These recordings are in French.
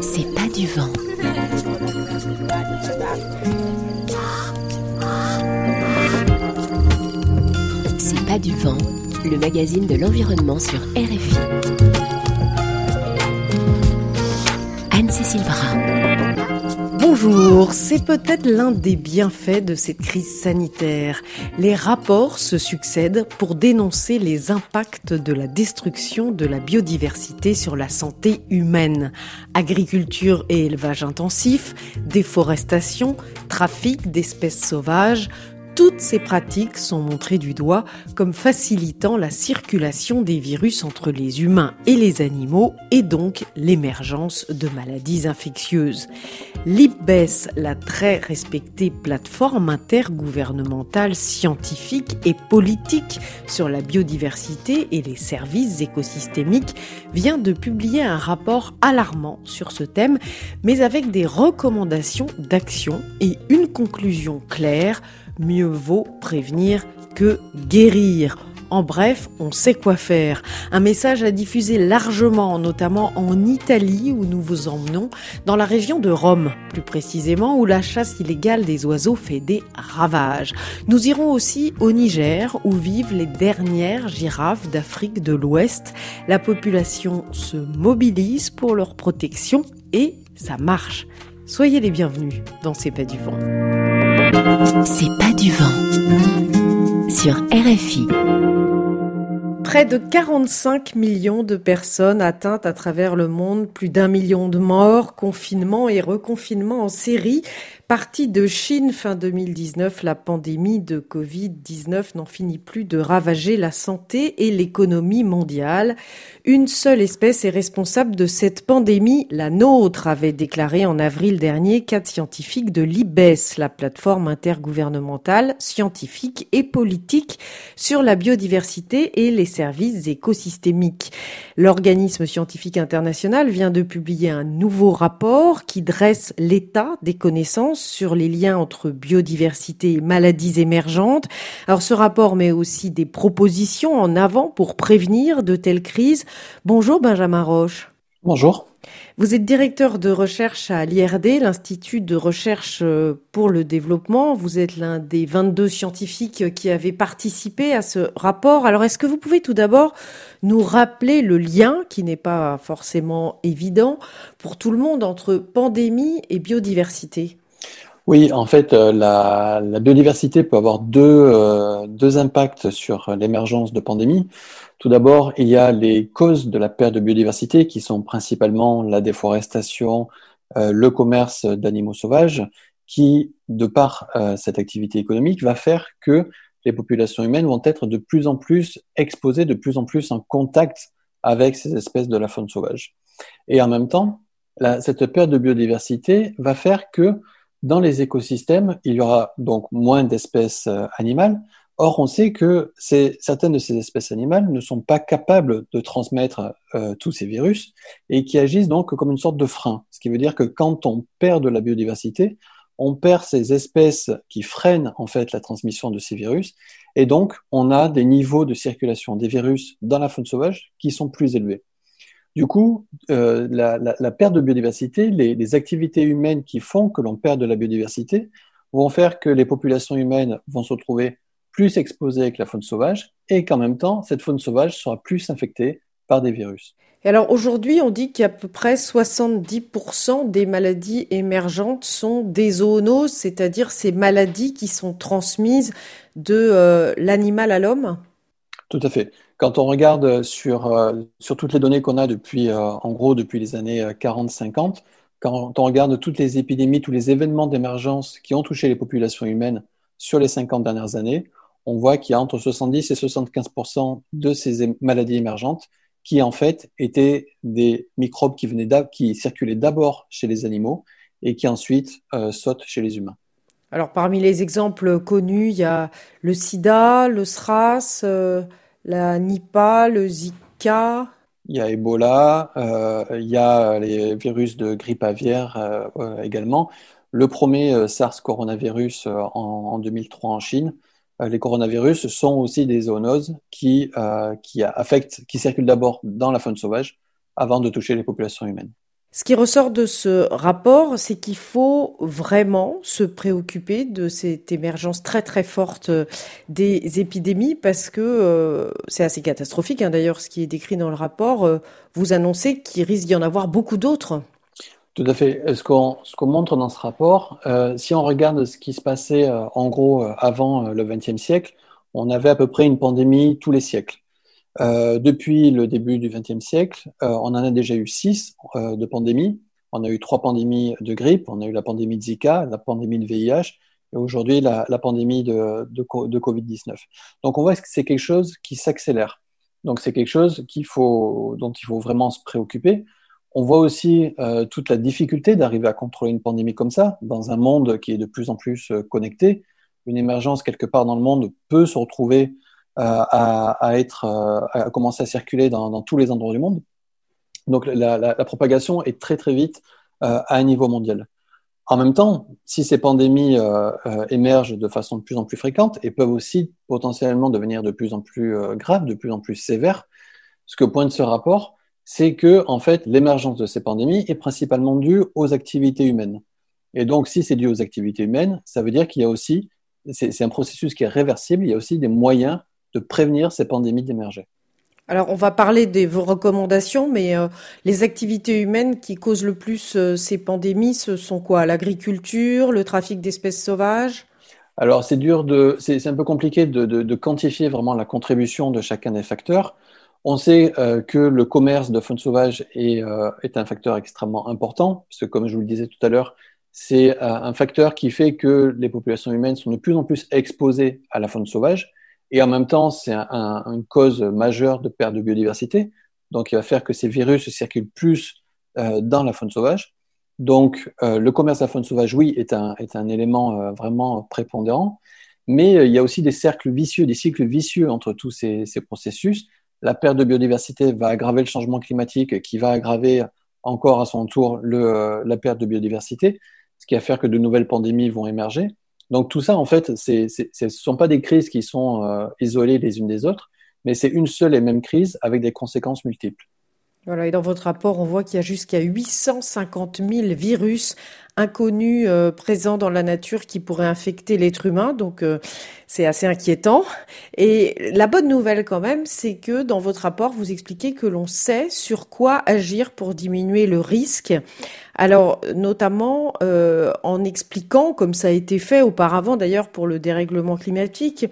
C'est pas du vent. C'est pas du vent, le magazine de l'environnement sur RFI. Bonjour, c'est peut-être l'un des bienfaits de cette crise sanitaire. Les rapports se succèdent pour dénoncer les impacts de la destruction de la biodiversité sur la santé humaine. Agriculture et élevage intensif, déforestation, trafic d'espèces sauvages, toutes ces pratiques sont montrées du doigt comme facilitant la circulation des virus entre les humains et les animaux et donc l'émergence de maladies infectieuses. L'IPBES, la très respectée plateforme intergouvernementale scientifique et politique sur la biodiversité et les services écosystémiques, vient de publier un rapport alarmant sur ce thème, mais avec des recommandations d'action et une conclusion claire mieux vaut prévenir que guérir. En bref, on sait quoi faire. Un message à diffuser largement, notamment en Italie où nous vous emmenons, dans la région de Rome, plus précisément où la chasse illégale des oiseaux fait des ravages. Nous irons aussi au Niger où vivent les dernières girafes d'Afrique de l'Ouest. La population se mobilise pour leur protection et ça marche. Soyez les bienvenus dans C'est pas du vent. C'est pas du vent. Sur RFI. Près de 45 millions de personnes atteintes à travers le monde, plus d'un million de morts, confinement et reconfinement en série. Partie de Chine fin 2019, la pandémie de Covid-19 n'en finit plus de ravager la santé et l'économie mondiale. Une seule espèce est responsable de cette pandémie, la nôtre, avait déclaré en avril dernier quatre scientifiques de l'IBES, la plateforme intergouvernementale, scientifique et politique sur la biodiversité et les services écosystémiques. L'organisme scientifique international vient de publier un nouveau rapport qui dresse l'état des connaissances sur les liens entre biodiversité et maladies émergentes. Alors ce rapport met aussi des propositions en avant pour prévenir de telles crises. Bonjour Benjamin Roche. Bonjour. Vous êtes directeur de recherche à l'IRD, l'Institut de recherche euh, pour le développement. Vous êtes l'un des 22 scientifiques qui avaient participé à ce rapport. Alors, est-ce que vous pouvez tout d'abord nous rappeler le lien, qui n'est pas forcément évident pour tout le monde, entre pandémie et biodiversité? Oui, en fait, euh, la, biodiversité peut avoir deux, euh, deux impacts sur l'émergence de pandémies. Tout d'abord, il y a les causes de la perte de biodiversité qui sont principalement la déforestation, euh, le commerce d'animaux sauvages, qui, de par cette activité économique, va faire que les populations humaines vont être de plus en plus exposées, de plus en plus en contact avec ces espèces de la faune sauvage. Et en même temps, cette perte de biodiversité va faire que dans les écosystèmes, il y aura donc moins d'espèces euh, animales. Or, on sait que certaines de ces espèces animales ne sont pas capables de transmettre euh, tous ces virus et qui agissent donc comme une sorte de frein. Ce qui veut dire que quand on perd de la biodiversité, on perd ces espèces qui freinent en fait la transmission de ces virus et donc on a des niveaux de circulation des virus dans la faune sauvage qui sont plus élevés. Du coup, euh, la, perte de biodiversité, les, activités humaines qui font que l'on perd de la biodiversité vont faire que les populations humaines vont se retrouver plus exposées avec la faune sauvage et qu'en même temps, cette faune sauvage sera plus infectée par des virus. Et alors aujourd'hui, on dit qu'à peu près 70% des maladies émergentes sont des zoonoses, c'est-à-dire ces maladies qui sont transmises de euh, l'animal à l'homme? Tout à fait. Quand on regarde sur, euh, sur toutes les données qu'on a depuis, euh, en gros, depuis les années 40-50, euh, quand on regarde toutes les épidémies, tous les événements d'émergence qui ont touché les populations humaines sur les 50 dernières années, on voit qu'il y a entre 70 et 75% de ces maladies émergentes qui, en fait, étaient des microbes qui, circulaient d'abord chez les animaux et qui ensuite sautent chez les humains. Alors, parmi les exemples connus, il y a le sida, le SRAS, la Nipah, le Zika. Il y a Ebola, euh, il y a les virus de grippe aviaire euh, également. Le premier euh, SARS coronavirus en, 2003 en Chine les coronavirus sont aussi des zoonoses qui circulent d'abord dans la faune sauvage avant de toucher les populations humaines. Ce qui ressort de ce rapport, c'est qu'il faut vraiment se préoccuper de cette émergence très très forte des épidémies parce que euh, c'est assez catastrophique. Hein, D'ailleurs, ce qui est décrit dans le rapport, euh, vous annoncez qu'il risque d'y en avoir beaucoup d'autres. Tout à fait. Ce qu'on montre dans ce rapport, euh, si on regarde ce qui se passait en gros avant le XXe siècle, on avait à peu près une pandémie tous les siècles. Euh, depuis le début du XXe siècle, euh, on en a déjà eu six euh, de pandémies. On a eu trois pandémies de grippe, on a eu la pandémie de Zika, la pandémie de VIH et aujourd'hui la, pandémie de, de, de Covid-19. Donc on voit que c'est quelque chose qui s'accélère. Donc c'est quelque chose qu'il faut, dont il faut vraiment se préoccuper. On voit aussi toute la difficulté d'arriver à contrôler une pandémie comme ça dans un monde qui est de plus en plus connecté. Une émergence quelque part dans le monde peut se retrouver à, à, être, euh, à commencer à circuler dans, tous les endroits du monde. Donc la, propagation est très très vite euh, à un niveau mondial. En même temps, si ces pandémies euh, euh, émergent de façon de plus en plus fréquente et peuvent aussi potentiellement devenir de plus en plus euh, graves, de plus en plus sévères, ce que pointe ce rapport, c'est que en fait l'émergence de ces pandémies est principalement due aux activités humaines. Et donc, si c'est dû aux activités humaines, ça veut dire qu'il y a aussi, c'est un processus qui est réversible, il y a aussi des moyens de prévenir ces pandémies d'émerger. Alors, on va parler de vos recommandations, mais euh, les activités humaines qui causent le plus euh, ces pandémies, ce sont quoi? L'agriculture, le trafic d'espèces sauvages? Alors, c'est dur de, c'est un peu compliqué de, de, de, quantifier vraiment la contribution de chacun des facteurs. On sait euh, que le commerce de faune sauvage est, est, un facteur extrêmement important, parce que comme je vous le disais tout à l'heure, c'est un facteur qui fait que les populations humaines sont de plus en plus exposées à la faune sauvage et en même temps, c'est un, un, une cause majeure de perte de biodiversité. Donc, il va faire que ces virus circulent plus euh, dans la faune sauvage. Donc, euh, le commerce de la faune sauvage, oui, est un, est un élément euh, vraiment prépondérant. Mais euh, il y a aussi des cercles vicieux, des cycles vicieux entre tous ces, ces, processus. La perte de biodiversité va aggraver le changement climatique, qui va aggraver encore à son tour le, euh, la perte de biodiversité, ce qui va faire que de nouvelles pandémies vont émerger. Donc tout ça, en fait, ce ne sont pas des crises qui sont euh, isolées les unes des autres, mais c'est une seule et même crise avec des conséquences multiples. Voilà, et dans votre rapport, on voit qu'il y a jusqu'à 850 000 virus inconnus euh, présents dans la nature qui pourraient infecter l'être humain. Donc, euh, c'est assez inquiétant. Et la bonne nouvelle quand même, c'est que dans votre rapport, vous expliquez que l'on sait sur quoi agir pour diminuer le risque. Alors, notamment euh, en expliquant, comme ça a été fait auparavant d'ailleurs pour le dérèglement climatique,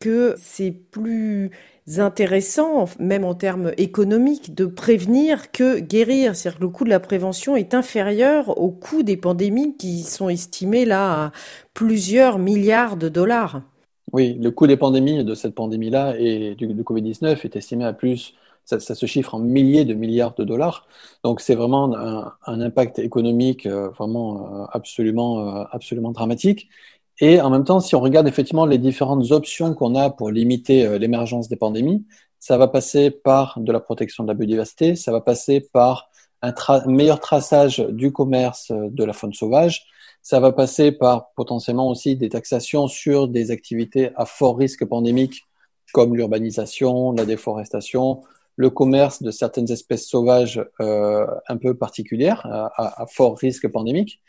que c'est plus intéressant, même en termes économiques, de prévenir que guérir. C'est-à-dire que le coût de la prévention est inférieur au coût des pandémies qui sont estimées là à plusieurs milliards de dollars. Oui, le coût des pandémies, de cette pandémie-là et du, du Covid-19 est estimé à plus, ça, se chiffre en milliers de milliards de dollars. Donc c'est vraiment un, un, impact économique euh, vraiment euh, absolument, euh, absolument dramatique. Et en même temps, si on regarde effectivement les différentes options qu'on a pour limiter euh, l'émergence des pandémies, ça va passer par de la protection de la biodiversité, ça va passer par un meilleur traçage du commerce euh, de la faune sauvage, ça va passer par potentiellement aussi des taxations sur des activités à fort risque pandémique comme l'urbanisation, la déforestation, le commerce de certaines espèces sauvages euh, un peu particulières à, à, fort risque pandémique.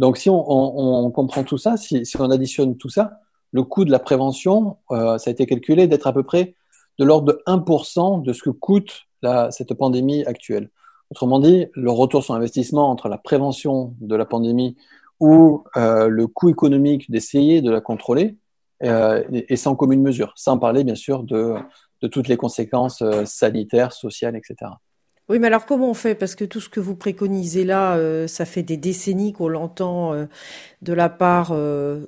Donc, si on, comprend tout ça, si, on additionne tout ça, le coût de la prévention, euh, ça a été calculé d'être à peu près de l'ordre de 1% de ce que coûte cette pandémie actuelle. Autrement dit, le retour sur investissement entre la prévention de la pandémie ou euh, le coût économique d'essayer de la contrôler euh, est sans commune mesure, sans parler bien sûr de, toutes les conséquences sanitaires, sociales, etc. Oui, mais alors comment on fait? Parce que tout ce que vous préconisez là, euh, ça fait des décennies qu'on l'entend euh, de la part euh,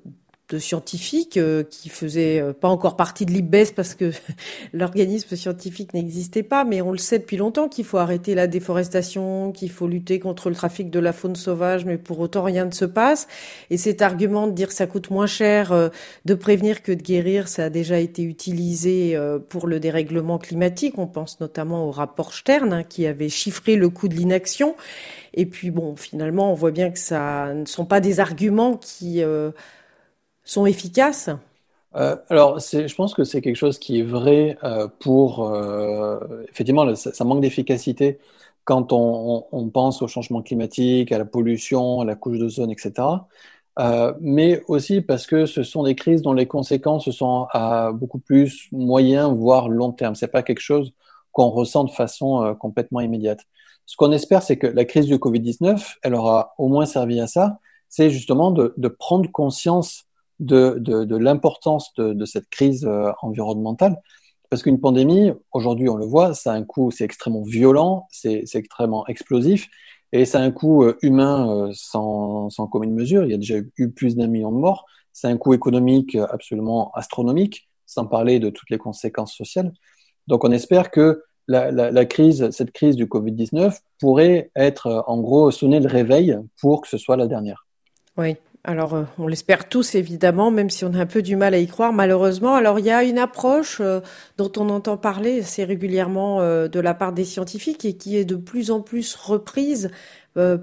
de scientifiques euh, qui faisaient euh, pas encore partie de l'IBES parce que l'organisme scientifique n'existait pas, mais on le sait depuis longtemps qu'il faut arrêter la déforestation, qu'il faut lutter contre le trafic de la faune sauvage, mais pour autant rien ne se passe. Et cet argument de dire que ça coûte moins cher euh, de prévenir que de guérir, ça a déjà été utilisé pour le dérèglement climatique. On pense notamment au rapport Stern hein, qui avait chiffré le coût de l'inaction. Et puis bon, finalement, on voit bien que ça ne sont pas des arguments qui euh, sont efficaces? Euh, alors, je pense que c'est quelque chose qui est vrai euh, pour euh, effectivement, ça, manque d'efficacité quand on, pense au changement climatique, à la pollution, à la couche d'ozone, etc. Mais aussi parce que ce sont des crises dont les conséquences sont à beaucoup plus moyen, voire long terme. C'est pas quelque chose qu'on ressent de façon complètement immédiate. Ce qu'on espère, c'est que la crise du Covid-19, elle aura au moins servi à ça, c'est justement de, prendre conscience de, de, l'importance de, cette crise euh, environnementale. Parce qu'une pandémie, aujourd'hui on le voit, ça un coût, c'est extrêmement violent, c'est extrêmement explosif, et a un coût euh, humain euh, sans, sans commune mesure. Il y a déjà eu plus d'un million de morts. C'est un coût économique absolument astronomique, sans parler de toutes les conséquences sociales. Donc on espère que la crise, cette crise du Covid-19 pourrait être en gros sonner le réveil pour que ce soit la dernière. Oui, alors, euh, on l'espère tous évidemment, même si on a un peu du mal à y croire, malheureusement. Alors, il y a une approche euh, dont on entend parler assez régulièrement euh, de la part des scientifiques et qui est de plus en plus reprise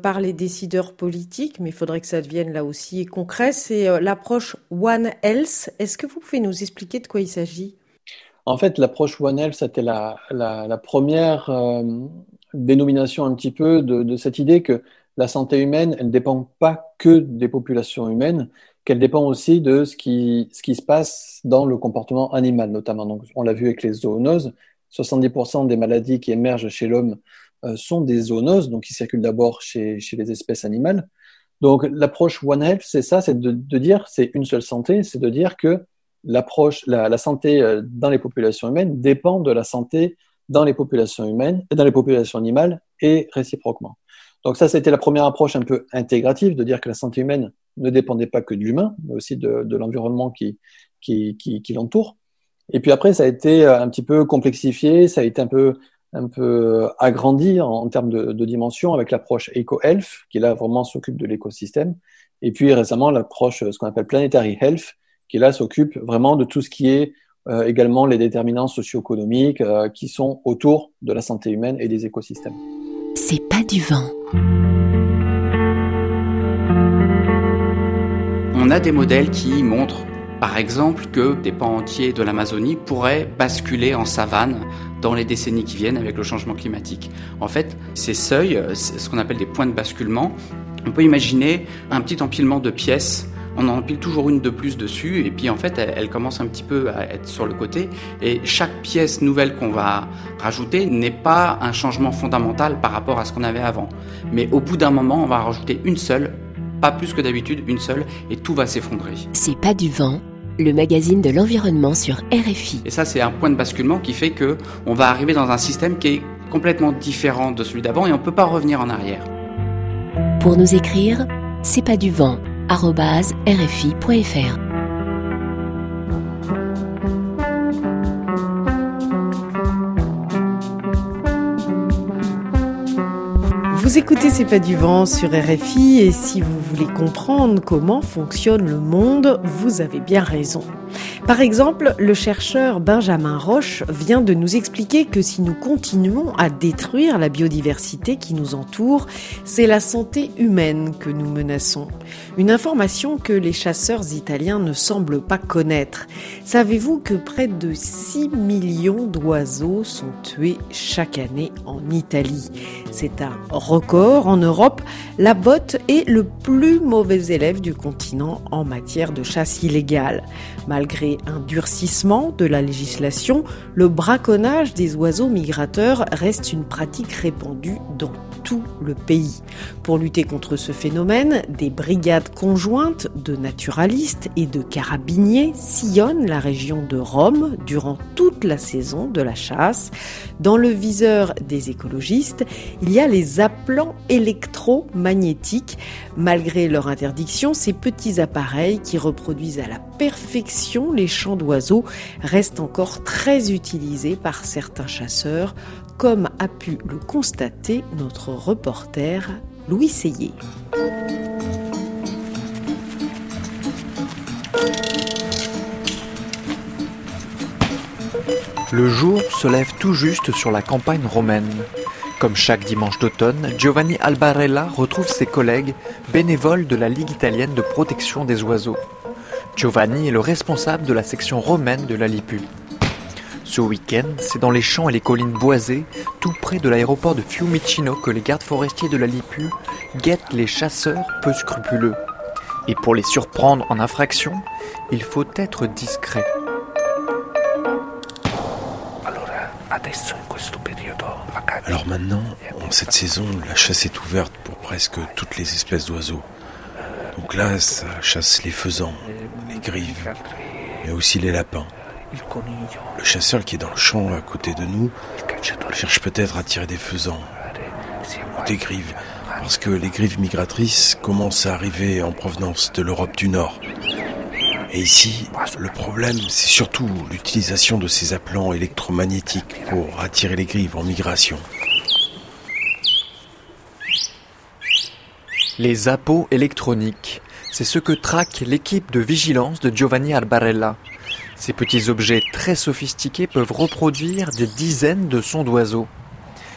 par les décideurs politiques, mais il faudrait que ça devienne là aussi concret. C'est l'approche One Health. Est-ce que vous pouvez nous expliquer de quoi il s'agit? En fait, l'approche One Health, c'était la, première dénomination un petit peu de cette idée que la santé humaine, elle ne dépend pas que des populations humaines, qu'elle dépend aussi de ce qui, se passe dans le comportement animal, notamment. On l'a vu avec les zoonoses. 70% des maladies qui émergent chez l'homme euh, sont des zoonoses, donc qui circulent d'abord chez, les espèces animales. Donc, l'approche One Health, c'est ça, c'est de, dire, c'est une seule santé, c'est de dire que l'approche, la, santé euh, dans les populations humaines dépend de la santé dans les populations humaines, dans les populations animales et réciproquement. Donc ça, c'était la première approche un peu intégrative, de dire que la santé humaine ne dépendait pas que de l'humain, mais aussi de, l'environnement qui, l'entoure. Et puis après, ça a été un petit peu complexifié, ça a été un peu, un peu agrandi en, termes de, de, dimension avec l'approche Eco-Health, qui là vraiment s'occupe de l'écosystème. Et puis récemment, l'approche, ce qu'on appelle Planetary Health, qui là s'occupe vraiment de tout ce qui est euh, également les déterminants socio-économiques euh, qui sont autour de la santé humaine et des écosystèmes c'est pas du vent. On a des modèles qui montrent par exemple que des pans entiers de l'Amazonie pourraient basculer en savane dans les décennies qui viennent avec le changement climatique. En fait, ces seuils, ce qu'on appelle des points de basculement, on peut imaginer un petit empilement de pièces on en empile toujours une de plus dessus et puis en fait elle, commence un petit peu à être sur le côté et chaque pièce nouvelle qu'on va rajouter n'est pas un changement fondamental par rapport à ce qu'on avait avant. Mais au bout d'un moment, on va rajouter une seule, pas plus que d'habitude, une seule et tout va s'effondrer. C'est pas du vent, le magazine de l'environnement sur RFI. Et ça c'est un point de basculement qui fait que on va arriver dans un système qui est complètement différent de celui d'avant et on peut pas revenir en arrière. Pour nous écrire, c'est pas du vent rfi.fr. Vous écoutez C'est pas du vent sur RFI et si vous voulez comprendre comment fonctionne le monde, vous avez bien raison. Par exemple, le chercheur Benjamin Roche vient de nous expliquer que si nous continuons à détruire la biodiversité qui nous entoure, c'est la santé humaine que nous menaçons. Une information que les chasseurs italiens ne semblent pas connaître. Savez-vous que près de 6 millions d'oiseaux sont tués chaque année en Italie? C'est record en Europe. La botte est le plus mauvais élève du continent en matière de chasse illégale. Malgré un durcissement de la législation, le braconnage des oiseaux migrateurs reste une pratique répandue dans tout le pays. Pour lutter contre ce phénomène, des brigades conjointes de naturalistes et de carabiniers sillonnent la région de Rome durant toute la saison de la chasse. Dans le viseur des écologistes, il y a les appelants électromagnétiques. Malgré leur interdiction, ces petits appareils qui reproduisent à la perfection les chants d'oiseaux restent encore très utilisés par certains chasseurs comme a pu le constater notre reporter Louis Seyé. Le jour se lève tout juste sur la campagne romaine. Comme chaque dimanche d'automne, Giovanni Albarella retrouve ses collègues bénévoles de la Ligue italienne de protection des oiseaux. Giovanni est le responsable de la section romaine de la Lipu. Ce week-end, c'est dans les champs et les collines boisées, tout près de l'aéroport de Fiumicino, que les gardes forestiers de la Lipu guettent les chasseurs peu scrupuleux. Et pour les surprendre en infraction, il faut être discret. Alors maintenant, en cette saison, la chasse est ouverte pour presque toutes les espèces d'oiseaux. Donc là, ça chasse les faisans, mais aussi les lapins. Le chasseur qui est dans le champ à côté de nous cherche peut-être à tirer des faisans ou des grives, parce que les grives migratrices commencent à arriver en provenance de l'Europe du Nord. Et ici, le problème, c'est surtout l'utilisation de ces appelants électromagnétiques pour attirer les grives en migration. Les appos électroniques, c'est ce que traque l'équipe de vigilance de Giovanni Albarella. Ces petits objets très sophistiqués peuvent reproduire des dizaines de sons d'oiseaux.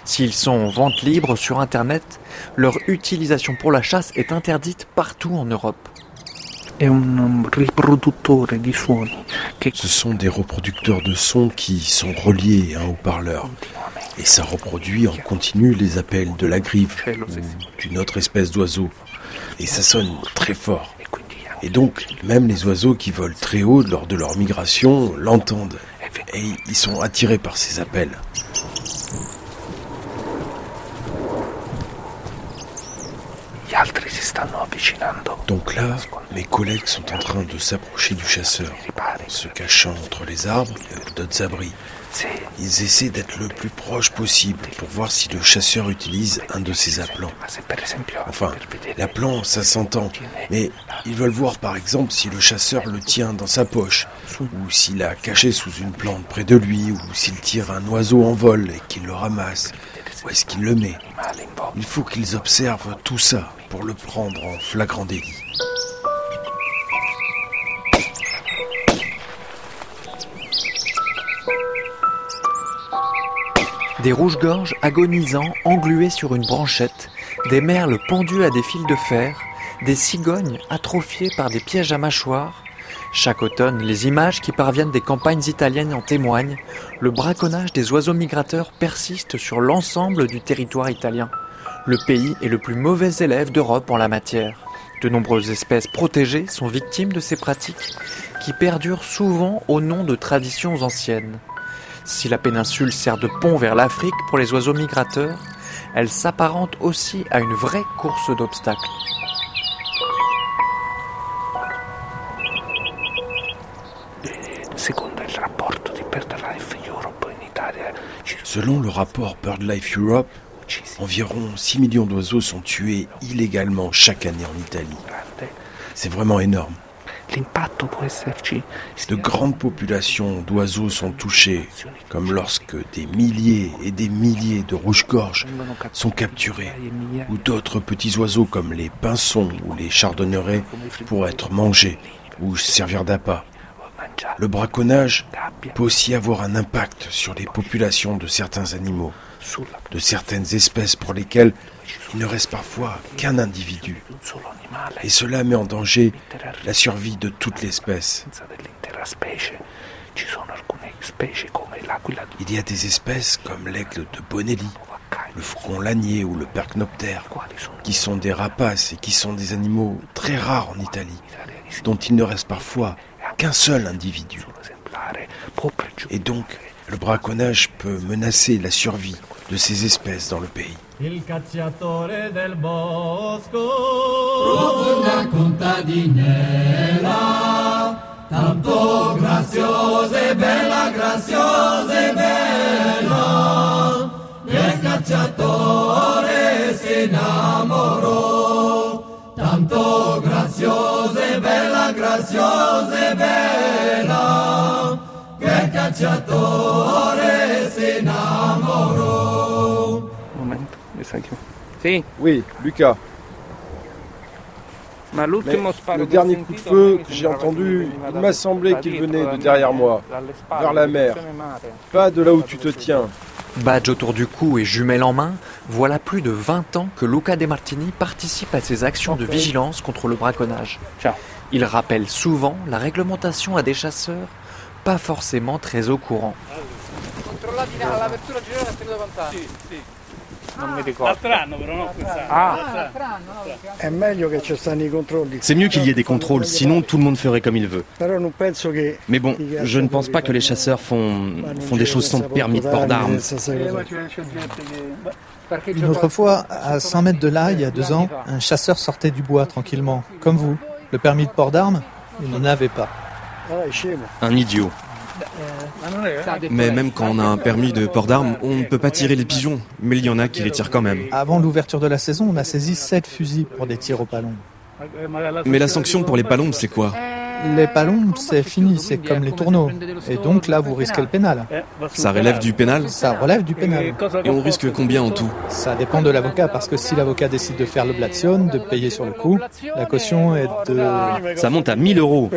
S'ils sont en vente libre sur Internet, leur utilisation pour la chasse est interdite partout en Europe. Ce sont des reproducteurs de sons qui sont reliés à un haut-parleur. Et ça reproduit en continu les appels de la grive ou d'une autre espèce d'oiseau. Et ça sonne très fort. Et donc, même les oiseaux qui volent très haut lors de leur migration l'entendent. Et ils sont attirés par ces appels. Donc là, mes collègues sont en train de s'approcher du chasseur, se cachant entre les arbres et d'autres abris. Ils essaient d'être le plus proche possible pour voir si le chasseur utilise un de ces appelants. Enfin, l'appelant, ça s'entend, mais ils veulent voir par exemple si le chasseur le tient dans sa poche, ou s'il l'a caché sous une plante près de lui, ou s'il tire un oiseau en vol et qu'il le ramasse, où est-ce qu'il le met. Il faut qu'ils observent tout ça pour le prendre en flagrant délit. Des rouges-gorges agonisants englués sur une branchette, des merles pendus à des fils de fer, des cigognes atrophiées par des pièges à mâchoires. Chaque automne, les images qui parviennent des campagnes italiennes en témoignent. Le braconnage des oiseaux migrateurs persiste sur l'ensemble du territoire italien. Le pays est le plus mauvais élève d'Europe en la matière. De nombreuses espèces protégées sont victimes de ces pratiques qui perdurent souvent au nom de traditions anciennes. Si la péninsule sert de pont vers l'Afrique pour les oiseaux migrateurs, elle s'apparente aussi à une vraie course d'obstacles. Selon le rapport BirdLife Europe, environ 6 millions d'oiseaux sont tués illégalement chaque année en Italie. C'est vraiment énorme. De grandes populations d'oiseaux sont touchées, comme lorsque des milliers et des milliers de rouges-gorges sont capturés, ou d'autres petits oiseaux comme les pinsons ou les chardonnerets pour être mangés ou servir d'appât. Le braconnage peut aussi avoir un impact sur les populations de certains animaux, de certaines espèces pour lesquelles il ne reste parfois qu'un individu. Et cela met en danger la survie de toute l'espèce. Il y a des espèces comme l'aigle de Bonelli, le faucon lanier ou le percnoptère, qui sont des rapaces et qui sont des animaux très rares en Italie, dont il ne reste parfois qu'un seul individu. Et donc, le braconnage peut menacer la survie de ces espèces dans le pays. Il cacciatore del bosco. Profunda contadinella tanto graziosa e bella graziosa e bella. Del cacciatore si innamorò tanto graziosa e bella graziosa e bella. Che il cacciatore si innamorò Oui, Lucas. Mais le dernier coup de feu que j'ai entendu, il m'a semblé qu'il venait de derrière moi, vers la mer, pas de là où tu te tiens. Badge autour du cou et jumelles en main, voilà plus de 20 ans que Luca De Martini participe à ces actions de vigilance contre le braconnage. Il rappelle souvent la réglementation à des chasseurs pas forcément très au courant. C'est mieux qu'il y ait des contrôles, sinon tout le monde ferait comme il veut. Mais bon, je ne pense pas que les chasseurs font, font des choses sans permis de port d'armes. Une autre fois, à 100 mètres de là, il y a deux ans, un chasseur sortait du bois tranquillement, comme vous. Le permis de port d'armes, il n'en avait pas. Un idiot. Mais même quand on a un permis de port d'armes, on ne peut pas tirer les pigeons. Mais il y en a qui les tirent quand même. Avant l'ouverture de la saison, on a saisi sept fusils pour des tirs au palomb. Mais la sanction pour les palombes, c'est quoi? Les palombes, c'est fini, c'est comme les tourneaux. Et donc là, vous risquez le pénal. Ça relève du pénal Ça relève du pénal. Et on risque combien en tout Ça dépend de l'avocat, parce que si l'avocat décide de faire l'oblation, de payer sur le coup, la caution est de... Ça monte à 1000 euros.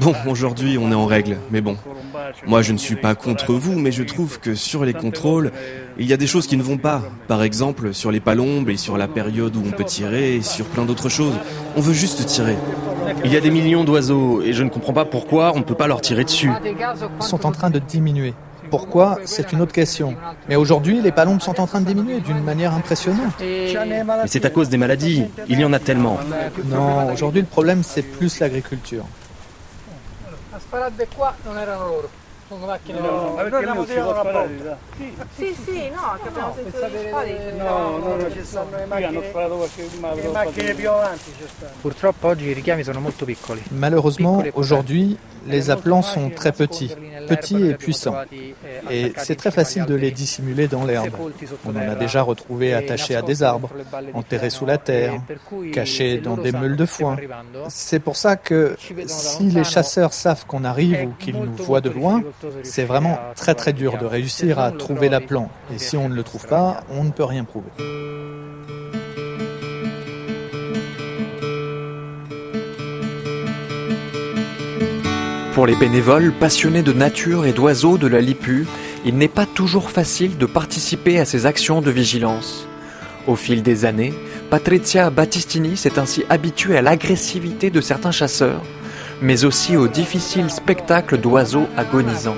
Bon, aujourd'hui, on est en règle, mais bon. Moi, je ne suis pas contre vous, mais je trouve que sur les contrôles, il y a des choses qui ne vont pas. Par exemple, sur les palombes et sur la période où on peut tirer et sur plein d'autres choses. On veut juste tirer. Il y a des millions d'oiseaux et je ne comprends pas pourquoi on ne peut pas leur tirer dessus. Ils sont en train de diminuer. Pourquoi? C'est une autre question. Mais aujourd'hui, les palombes sont en train de diminuer d'une manière impressionnante. Mais c'est à cause des maladies. Il y en a tellement. Non, aujourd'hui, le problème, c'est plus l'agriculture. Sono macchine no, ma perché non si può sparare? Sì, sì, sì, no, che abbiamo sentito gli spari. No, no, non ci stanno le macchine. hanno sparato qualche le macchine più avanti ci stanno. Purtroppo oggi i richiami sono molto piccoli. Malheureusement, aujourd'hui, les appelants sont très petits, petits et puissants. Et c'est très facile de les dissimuler dans l'herbe. On en a déjà retrouvé attachés à des arbres, enterrés sous la terre, cachés dans des meules de foin. C'est pour ça que si les chasseurs savent qu'on arrive ou qu'ils nous voient de loin, c'est vraiment très très dur de réussir à trouver l'appelant. Et si on ne le trouve pas, on ne peut rien prouver. Pour les bénévoles passionnés de nature et d'oiseaux de la Lipu, il n'est pas toujours facile de participer à ces actions de vigilance. Au fil des années, Patrizia Battistini s'est ainsi habituée à l'agressivité de certains chasseurs, mais aussi au difficile spectacle d'oiseaux agonisants.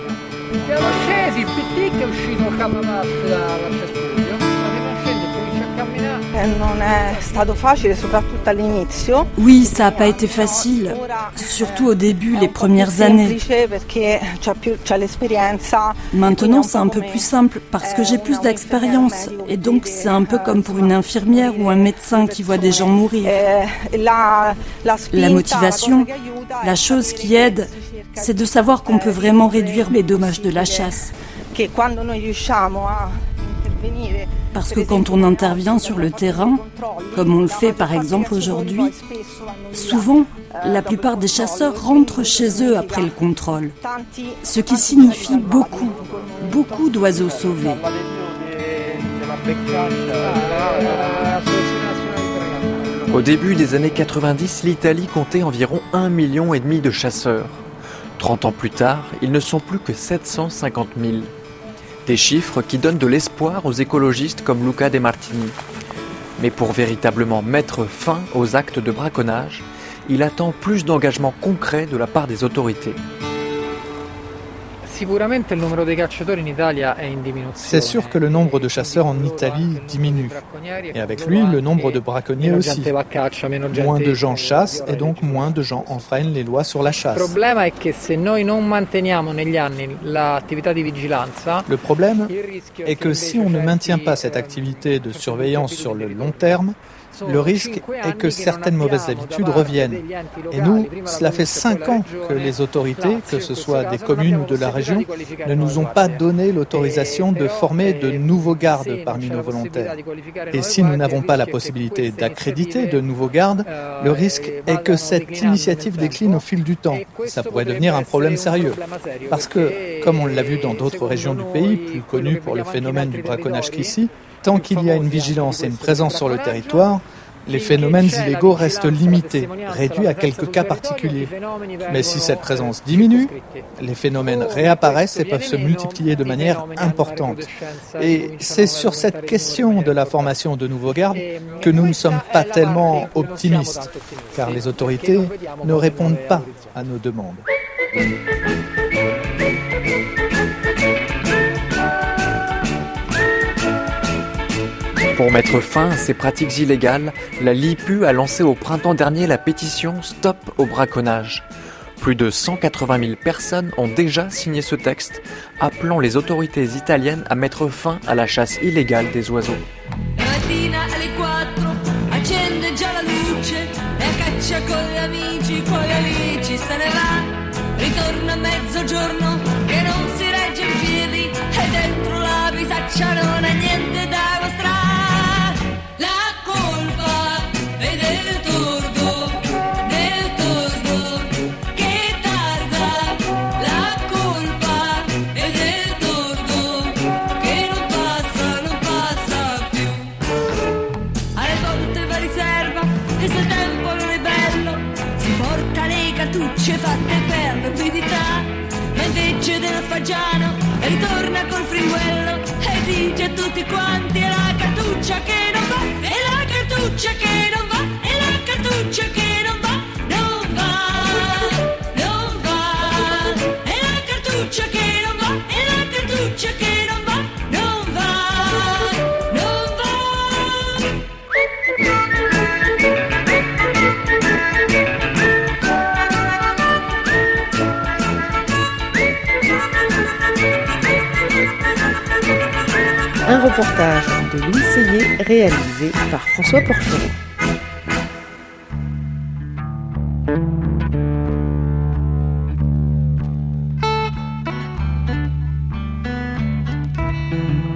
Oui, ça n'a pas été facile, surtout au début, les premières années. Maintenant, c'est un peu plus simple parce que j'ai plus d'expérience et donc c'est un peu comme pour une infirmière ou un médecin qui voit des gens mourir. La motivation, la chose qui aide, c'est de savoir qu'on peut vraiment réduire les dommages de la chasse. Parce que quand on intervient sur le terrain, comme on le fait par exemple aujourd'hui, souvent, la plupart des chasseurs rentrent chez eux après le contrôle, ce qui signifie beaucoup, beaucoup d'oiseaux sauvés. Au début des années 90, l'Italie comptait environ 1,5 million et demi de chasseurs. 30 ans plus tard, ils ne sont plus que 750 000. Des chiffres qui donnent de l'espoir aux écologistes comme Luca De Martini. Mais pour véritablement mettre fin aux actes de braconnage, il attend plus d'engagement concret de la part des autorités. C'est sûr que le nombre de chasseurs en Italie diminue. Et avec lui, le nombre de braconniers aussi. Moins de gens chassent et donc moins de gens enfreignent les lois sur la chasse. Le problème est que si on ne maintient pas cette activité de surveillance sur le long terme, le risque est que certaines mauvaises habitudes reviennent. Et nous, cela fait cinq ans que les autorités, que ce soit des communes ou de la région, ne nous ont pas donné l'autorisation de former de nouveaux gardes parmi nos volontaires. Et si nous n'avons pas la possibilité d'accréditer de nouveaux gardes, le risque est que cette initiative décline au fil du temps. Ça pourrait devenir un problème sérieux. Parce que, comme on l'a vu dans d'autres régions du pays, plus connues pour le phénomène du braconnage qu'ici, Tant qu'il y a une vigilance et une présence sur le territoire, les phénomènes illégaux restent limités, réduits à quelques cas particuliers. Mais si cette présence diminue, les phénomènes réapparaissent et peuvent se multiplier de manière importante. Et c'est sur cette question de la formation de nouveaux gardes que nous ne sommes pas tellement optimistes, car les autorités ne répondent pas à nos demandes. Pour mettre fin à ces pratiques illégales, la LIPU a lancé au printemps dernier la pétition Stop au braconnage. Plus de 180 000 personnes ont déjà signé ce texte, appelant les autorités italiennes à mettre fin à la chasse illégale des oiseaux. Fagiano e ritorna col fringuello e dice a tutti quanti è la cartuccia che non va, è la cartuccia che non va, reportage de Louis réalisé par François Porcheron.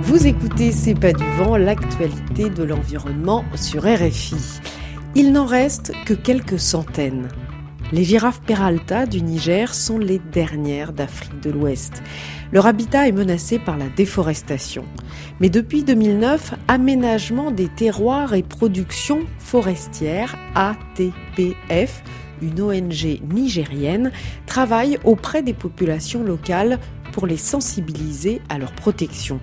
Vous écoutez C'est pas du vent, l'actualité de l'environnement sur RFI. Il n'en reste que quelques centaines. Les girafes Peralta du Niger sont les dernières d'Afrique de l'Ouest. Leur habitat est menacé par la déforestation. Mais depuis 2009, Aménagement des terroirs et production forestière, ATPF, une ONG nigérienne, travaille auprès des populations locales pour les sensibiliser à leur protection.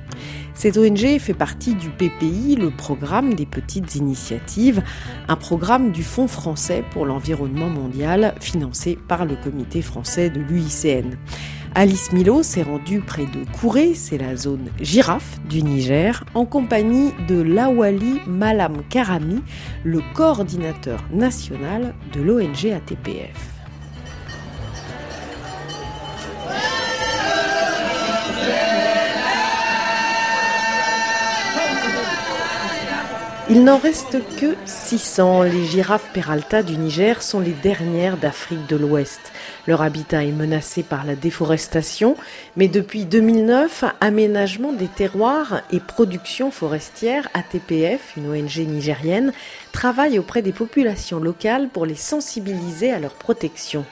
Cette ONG fait partie du PPI, le programme des petites initiatives, un programme du Fonds français pour l'environnement mondial financé par le comité français de l'UICN. Alice Milo s'est rendue près de Kouré, c'est la zone girafe du Niger, en compagnie de Lawali Malam Karami, le coordinateur national de l'ONG ATPF. Il n'en reste que 600. Les girafes Peralta du Niger sont les dernières d'Afrique de l'Ouest. Leur habitat est menacé par la déforestation, mais depuis 2009, Aménagement des terroirs et production forestière, ATPF, une ONG nigérienne, travaille auprès des populations locales pour les sensibiliser à leur protection.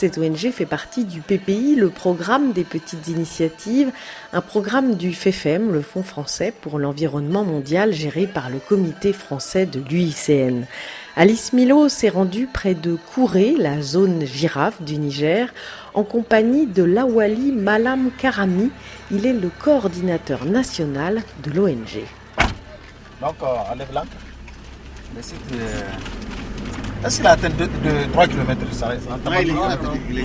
Cette ONG fait partie du PPI, le programme des petites initiatives, un programme du FEFEM, le Fonds français pour l'environnement mondial géré par le comité français de l'UICN. Alice Milo s'est rendue près de Kouré, la zone girafe du Niger, en compagnie de Lawali Malam Karami. Il est le coordinateur national de l'ONG. Donc, on. Le site, est-ce qu'il a atteint de, de 3 km ça, ça il est- il est- il est-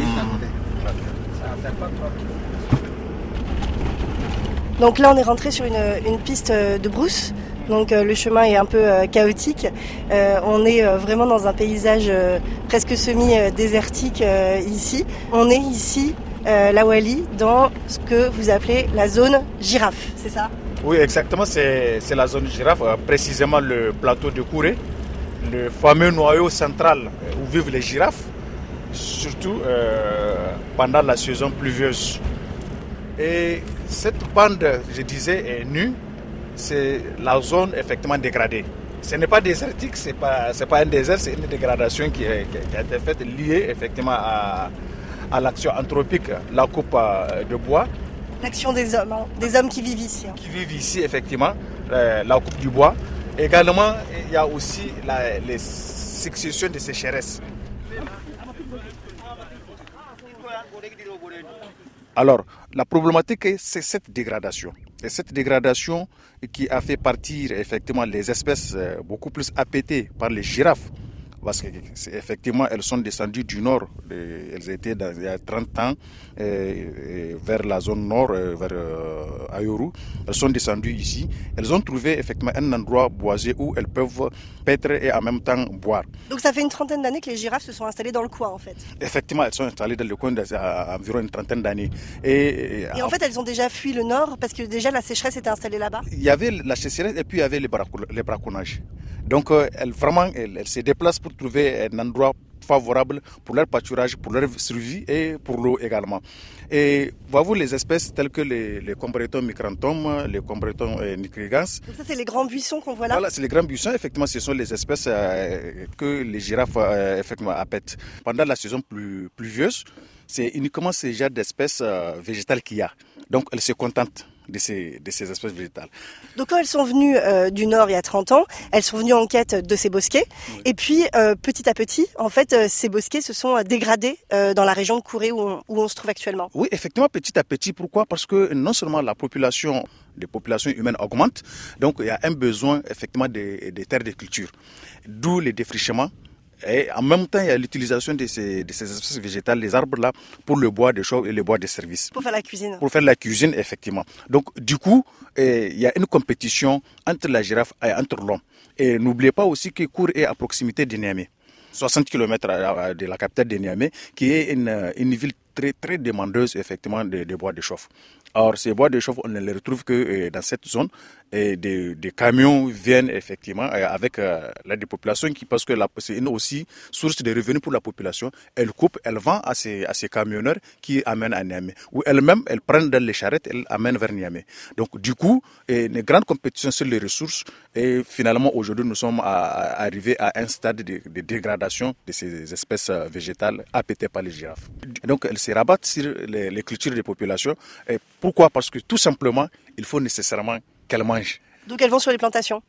Donc là, on est rentré sur une, une piste euh, de brousse. Donc euh, le chemin est un peu euh, chaotique. Euh, on est euh, vraiment dans un paysage euh, presque semi-désertique euh, ici. On est ici, euh, la Wali, dans ce que vous appelez la zone girafe, c'est ça? Oui, exactement, c'est c'est la zone girafe, euh, précisément le plateau de Kouré, le fameux noyau central où vivent les girafes, surtout euh, pendant la saison pluvieuse. Et cette bande, je disais, est nue, c'est la zone effectivement dégradée. Ce n'est pas désertique, ce n'est pas, pas un désert, c'est une dégradation qui, est- qui a- été faite liée effectivement à, à l'action anthropique, la coupe euh, de bois. L'action des hommes, hein, des hommes qui vivent ici. hein. qui vivent ici, effectivement, euh, la coupe du bois. Également, il y a aussi les successions de sécheresses. Alors, la problématique, c'est cette dégradation. Et cette dégradation qui a fait partir effectivement les espèces euh, beaucoup plus appétées par les girafes parce qu'effectivement, elles sont descendues du nord. Elles étaient il y a 30 ans vers la zone nord, euh, vers euh, Ayuru. Elles sont descendues ici. Elles ont trouvé effectivement un endroit boisé où elles peuvent paître et en même temps boire. Donc ça fait une trentaine d'années que les girafes se sont installées dans le coin en fait. Effectivement, elles sont installées dans le coin à environ une trentaine d'années. Et, en fait, elles ont déjà fui le nord parce que déjà la sécheresse était installée là-bas. Il y avait la sécheresse et puis il y avait les braconnages. Donc, euh, elles, vraiment, elles, se déplacent pour trouver un endroit favorable pour leur pâturage, pour leur survie et pour l'eau également. Et voyez-vous les espèces telles que les, les combretons les combretons euh, nigrigans. ça, c'est les grands buissons qu'on voit là Voilà, c'est les grands buissons. Effectivement, ce sont les espèces euh, que les girafes euh, effectivement appètent. Pendant la saison plus pluvieuse, c'est uniquement ce genre d'espèces végétales qu'il y a. Donc, elles se contentent de ces, de ces espèces végétales. Donc quand elles sont venues euh, du nord il y a 30 ans, elles sont venues en quête de ces bosquets. Et puis euh, petit à petit, en fait, euh, ces bosquets se sont dégradés dans la région de Kouré où on, où on se trouve actuellement. Oui, effectivement, petit à petit. Pourquoi? Parce que non seulement la population des populations humaines augmente, donc il y a un besoin effectivement des, des terres de culture. D'où les défrichements et en même temps, il y a l'utilisation de ces, de ces espèces végétales, les arbres-là, pour le bois de chauffe et le bois de service. Pour faire la cuisine. Pour faire la cuisine, effectivement. Donc, du coup, eh, il y a une compétition entre la girafe et entre l'homme. Et n'oubliez pas aussi que Kour est à proximité de Niamey. 60 km de la capitale de Niamey, qui est une, une ville très, très demandeuse, effectivement, de, de bois de chauffe. Or, ces bois de chauffe, on ne les retrouve que euh, dans cette zone. Et des, camions viennent effectivement euh, avec euh, l'aide des populations qui, parce que c'est aussi source de revenus pour la population. Elle coupe, elle vend à ces, camionneurs qui amènent à Niamey. Ou elles-mêmes, elles prennent dans les charrettes, elles amènent vers Niamey. Donc, du coup, une grande compétition sur les ressources. Et finalement, aujourd'hui, nous sommes arrivés à un stade de, dégradation de ces espèces végétales appétées par les girafes. Donc, elles se rabattent sur les, cultures des populations. Et pourquoi? Parce que tout simplement, il faut nécessairement qu'elles mangent. Donc elles vont sur les plantations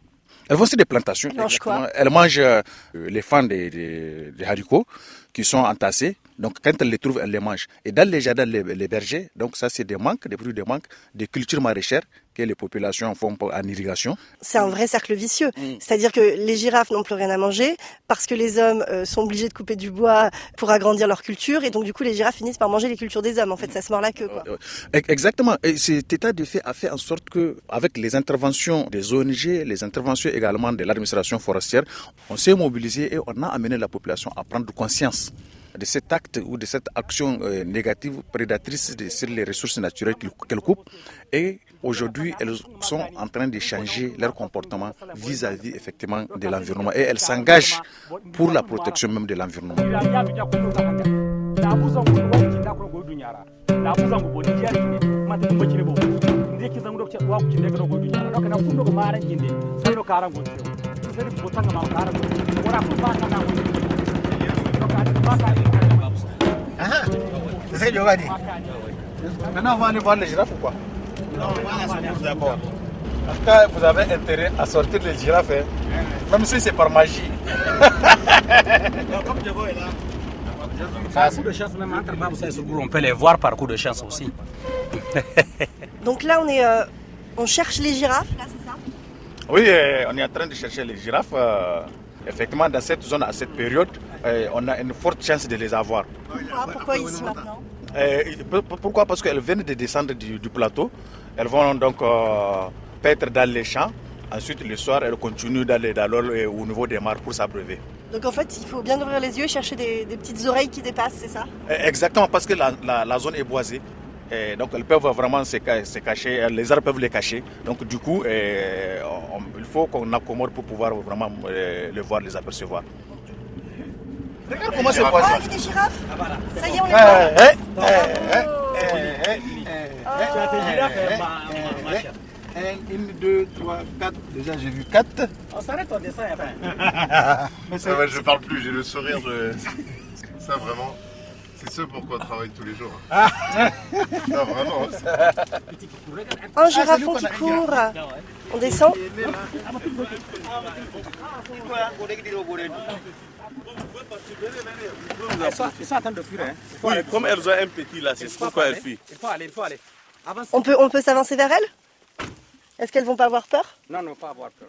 Elles vont sur des plantations. Elles mangent quoi Elles mangent euh, les fans des, des, des, haricots qui sont entassés. Donc quand elles les trouvent, elles les mangent. Et dans les jardins, les, les bergers, donc ça c'est des manques, des produits de manque, des cultures maraîchères que les populations font en irrigation. C'est un vrai cercle vicieux. Mm. C'est-à-dire que les girafes n'ont plus rien à manger parce que les hommes euh, sont obligés de couper du bois pour agrandir leur culture et donc du coup les girafes finissent par manger les cultures des hommes. En fait, ça se mord la queue. Quoi. Euh, exactement. Et cet état de fait a fait en sorte que, avec les interventions des ONG, les interventions également de l'administration forestière, on s'est mobilisé et on a amené la population à prendre conscience de cet acte ou de cette action euh, négative prédatrice sur les ressources naturelles qu'elles coupent. Et aujourd'hui, elles sont en train de changer leur comportement vis-à-vis -vis, effectivement de l'environnement. Et elles s'engagent pour la protection même de l'environnement. Ça que Yoga dit. Maintenant, on va aller voir les girafes ou quoi Non, D'accord. En tout cas, vous avez intérêt à sortir les girafes, hein. même si c'est par magie. Comme de même entre Babou et on peut les voir par coup de chance aussi. Donc là, on, est, euh, on cherche les girafes, là, c'est ça? Oui, euh, on est en train de chercher les girafes. Euh, effectivement, dans cette zone, à cette période, euh, on a une forte chance de les avoir. Ah, pourquoi ici maintenant? Euh, Pourquoi? Parce qu'elles viennent de descendre du, du, plateau. Elles vont donc euh, paître dans les champs. Ensuite, le soir, elles continuent d'aller au niveau des mares pour s'abreuver. Donc en fait, il faut bien ouvrir les yeux et chercher des, des petites oreilles qui dépassent, c'est ça? Exactement, parce que la, la, la zone est boisée. Et donc elles peuvent vraiment se, se, cacher, les arbres peuvent les cacher. Donc du coup, on, il faut qu'on accommode pour pouvoir vraiment les voir, les apercevoir. Regarde comment c'est boisé. Ah, il y a des girafes. Ça y est, on les voit. Une, deux, trois, quatre. Déjà, j'ai vu quatre. On s'arrête, on descend. ça va, je parle plus, j'ai le sourire. De... Ça, vraiment. C'est ce pourquoi on travaille tous les jours. Ah. non, vraiment. Un girafon qui court. On descend. Elles sont, elles sont en train de fuir. Hein. Il faut Oui, aller- comme elles ont un petit là, c'est Il faut pourquoi aller. elles fuient. Il faut aller, il faut aller. Avance. On peut, on peut s'avancer vers elles? Est-ce qu'elles vont pas avoir peur? Non, non, pas avoir peur.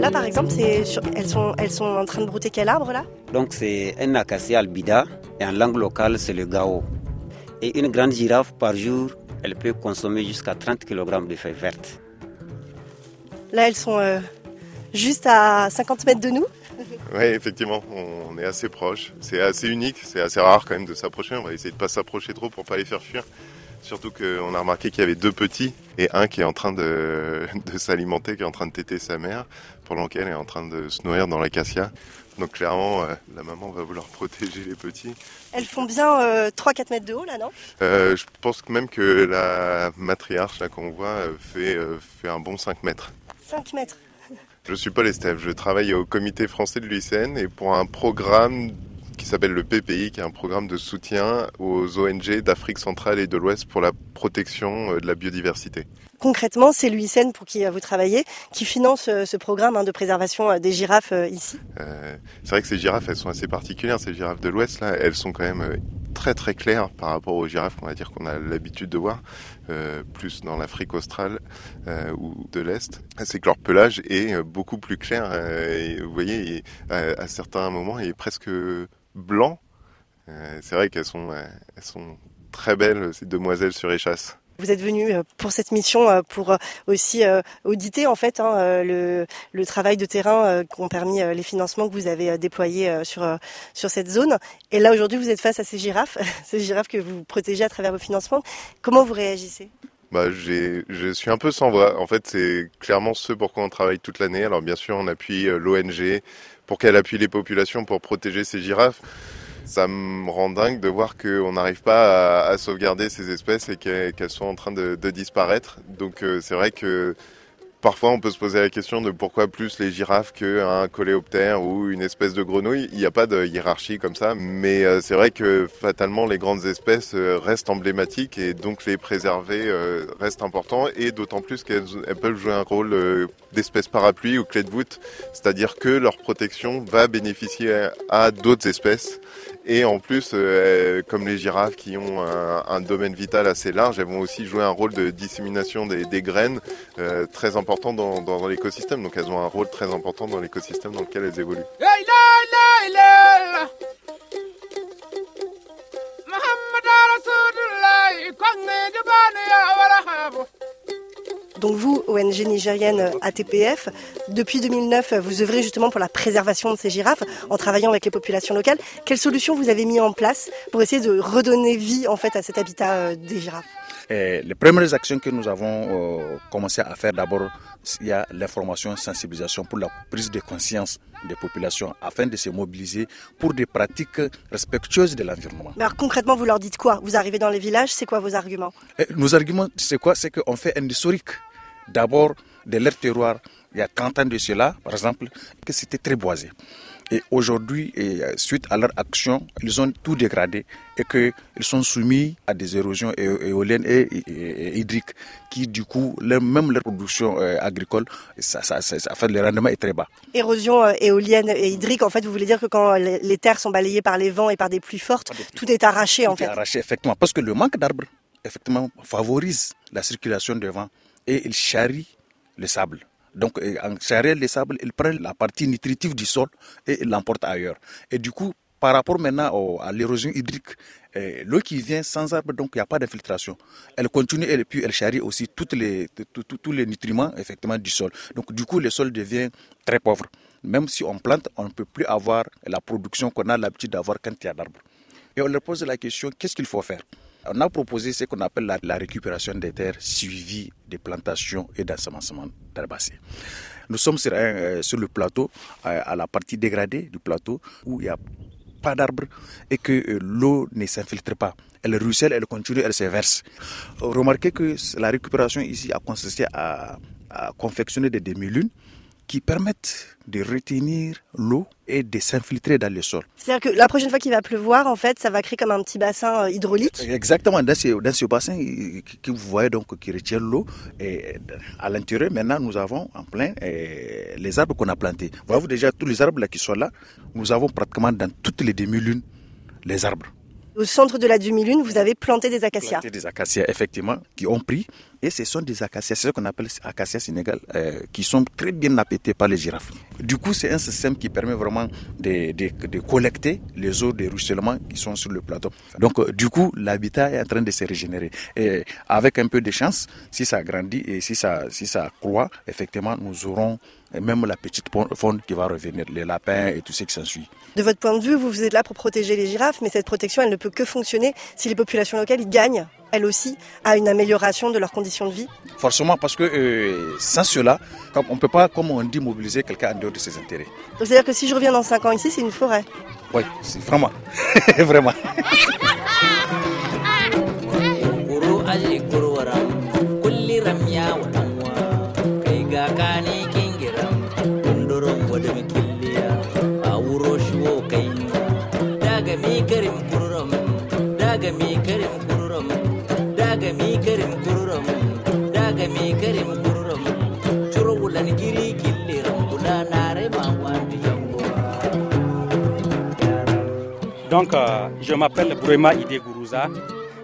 Là, par exemple, sur- elles, sont, elles sont en train de brouter quel arbre là? Donc c'est un acacia albida et en langue locale c'est le gao. Et une grande girafe par jour, elle peut consommer jusqu'à 30 kg de feuilles vertes. Là, elles sont euh, juste à 50 mètres de nous. Oui, effectivement, on est assez proche. C'est assez unique, c'est assez rare quand même de s'approcher. On va essayer de pas s'approcher trop pour pas les faire fuir. Surtout qu'on a remarqué qu'il y avait deux petits et un qui est en train de, de s'alimenter, qui est en train de téter sa mère, pendant qu'elle est en train de se nourrir dans l'acacia. Donc clairement, euh, la maman va vouloir protéger les petits. Elles font bien euh, 3-4 mètres de haut là, non? Euh, je pense même que la matriarche là qu'on voit euh, fait, euh, fait un bon 5 mètres. 5 mètres. Je suis Paul Estève, je travaille au comité français de l'UICN et pour un programme qui s'appelle le PPI, qui est un programme de soutien aux ONG d'Afrique centrale et de l'Ouest pour la protection euh, de la biodiversité. Concrètement, c'est l'UICN pour qui euh, vous travaillez qui finance euh, ce programme hein, de préservation des girafes ici. Euh, c'est vrai que ces girafes, elles sont assez particulières, ces girafes de l'Ouest, là, elles sont quand même très très claires par rapport aux girafes qu'on va dire qu'on a l'habitude de voir, euh, plus dans l'Afrique australe euh, ou de l'Est. C'est que leur pelage est euh, beaucoup plus clair. vous voyez, à, certains moments, il est presque blanc. C'est vrai qu'elles sont, sont très belles, ces demoiselles sur échasse. Vous êtes venu euh, pour cette mission euh, pour euh, aussi auditer en fait hein, le, le travail de terrain qu'ont permis les financements que vous avez déployés sur sur cette zone. Et là aujourd'hui vous êtes face à ces girafes, ces girafes que vous protégez à travers vos financements. Comment vous réagissez? Bah, je suis un peu sans voix. En fait, c'est clairement ce pourquoi on travaille toute l'année. Alors, bien sûr, on appuie l'ONG pour qu'elle appuie les populations pour protéger ces girafes. Ça me rend dingue de voir qu'on n'arrive pas à, sauvegarder ces espèces et qu'elles, sont en train de, disparaître. Donc, euh, c'est vrai que Parfois, on peut se poser la question de pourquoi plus les girafes qu'un coléoptère ou une espèce de grenouille. Il n'y a pas de hiérarchie comme ça, mais euh, c'est vrai que fatalement, les grandes espèces euh, restent emblématiques et donc les préserver euh, reste important et d'autant plus qu'elles elles peuvent jouer un rôle euh, d'espèce parapluie ou clé de voûte, c'est-à-dire que leur protection va bénéficier à d'autres espèces et en plus, euh, comme les girafes qui ont un, domaine vital assez large, elles vont aussi jouer un rôle de dissémination des, graines euh, très important dans l'écosystème. Donc elles ont un rôle très important dans l'écosystème dans lequel elles évoluent. Donc vous, ONG nigérienne ATPF, depuis 2009, vous œuvrez justement pour la préservation de ces girafes en travaillant avec les populations locales. Quelles solutions vous avez mis en place pour essayer de redonner vie en fait à cet habitat euh, des girafes? Et Les premières actions que nous avons euh, commencé à faire d'abord, il y a l'information, sensibilisation pour la prise de conscience des populations afin de se mobiliser pour des pratiques respectueuses de l'environnement. Alors concrètement, vous leur dites quoi? Vous arrivez dans les villages, c'est quoi vos arguments? Et Nos arguments, c'est quoi? C'est qu'on fait un historique d'abord de leur terroir. Il y a 30 ans de cela, par exemple, que c'était très boisé. Et aujourd'hui, suite à leur action, ils ont tout dégradé et qu'ils sont soumis à des érosions éoliennes et, hydriques qui, du coup, même leur production euh, agricole, ça, ça, ça, ça, fait le rendement est très bas. Érosion euh, éolienne et hydrique, en fait, vous voulez dire que quand les, terres sont balayées par les vents et par des pluies fortes, tout est arraché, tout en fait est arraché, effectivement, parce que le manque d'arbres, effectivement, favorise la circulation des vents et il charrie le sable. Donc, en charriant le sable, il prend la partie nutritive du sol et il l'emporte ailleurs. Et du coup, par rapport maintenant à l'érosion hydrique, eh, l'eau qui vient sans arbre, donc il n'y a pas d'infiltration. Elle continue et puis elle charrie aussi toutes les, tous les nutriments effectivement du sol. Donc du coup, le sol devient très pauvre. Même si on plante, on ne peut plus avoir la production qu'on a l'habitude d'avoir quand il y a d'arbres. Et on leur pose la question, qu'est-ce qu'il faut faire? On a proposé ce qu'on appelle la, récupération des terres suivie des plantations et d'ensemencement d'herbacées. Nous sommes sur, euh, le plateau, euh, à la partie dégradée du plateau, où il n'y a pas d'arbres et que euh, l'eau ne s'infiltre pas. Elle ruisselle, elle continue, elle se verse. Remarquez que la récupération ici a consisté à confectionner des demi-lunes qui permettent de retenir l'eau et de s'infiltrer dans le sol. C'est-à-dire que la prochaine fois qu'il va pleuvoir, en fait, ça va créer comme un petit bassin euh, hydraulique. Exactement, dans ce, dans ce bassin que vous voyez donc qui retient l'eau, et à l'intérieur maintenant nous avons en plein eh, les arbres qu'on a plantés. Voyez-vous déjà tous les arbres là qui sont là, nous avons pratiquement dans toutes les demi-lunes les arbres. Au centre de la demi-lune, vous avez planté des acacias. Des acacias effectivement qui ont pris et ce sont des acacias, c'est ce qu'on appelle acacias sénégal, euh, qui sont très bien appétés par les girafes. Du coup, c'est un système qui permet vraiment de, de- collecter les eaux de ruissellement qui sont sur le plateau. Donc, euh, du coup, l'habitat est en train de se régénérer. Et avec un peu de chance, si ça grandit et si ça, si ça croît, effectivement, nous aurons euh, même la petite faune qui va revenir, les lapins et tout ce qui s'ensuit. De votre point de vue, vous, êtes là pour protéger les girafes, mais cette protection, elle ne peut que fonctionner si les populations locales y gagnent, elles aussi, à une amélioration de leurs conditions de vie. Forcément, parce que euh, sans cela, on ne peut pas, comme on dit, mobiliser quelqu'un en dehors de ses intérêts. Donc c'est-à-dire que si je reviens dans 5 ans ici, c'est une forêt. Oui, c'est vraiment. vraiment. Donc, euh, je m'appelle Brema Ide Gourouza.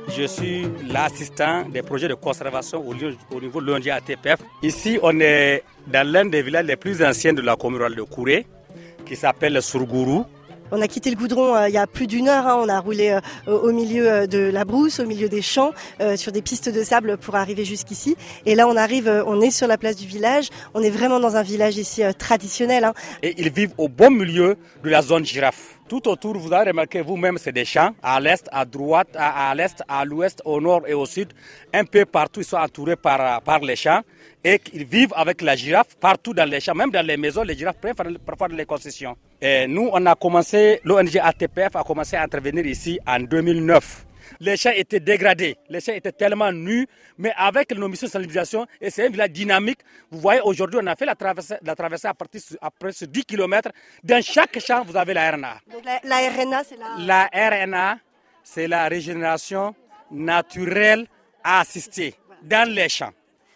Je suis l'assistant des projets de conservation au, lieu- au niveau de l'ONG. Ici, on est dans l'un des villages les plus anciens de la commune rurale de Kouré, qui s'appelle Surgourou. On a quitté le goudron euh, il y a plus d'une heure. hein. On a roulé euh, au milieu de la brousse, au milieu des champs, euh, sur des pistes de sable pour arriver jusqu'ici. Et là, on arrive, on est sur la place du village. On est vraiment dans un village ici traditionnel. hein. Et ils vivent au bon milieu de la zone girafe. Tout autour, vous avez remarqué vous-même, c'est des champs. À l'est, à droite, à, l'est, à l'ouest, au nord et au sud. Un peu partout, ils sont entourés par, les champs. Et ils vivent avec la girafe partout dans les champs. Même dans les maisons, les girafes prennent parfois les concessions. Et nous, on a commencé, l'ONG ATPF a commencé à intervenir ici en 2009. Les champs étaient dégradés, les champs étaient tellement nus, mais avec nos missions de sensibilisation, et c'est un village dynamique, vous voyez aujourd'hui on a fait la traversée, la traversée à partir de après ce 10 km. Dans chaque champ, vous avez la RNA. Donc la, la RNA, c'est la... La RNA, c'est la régénération naturelle assistée dans les champs.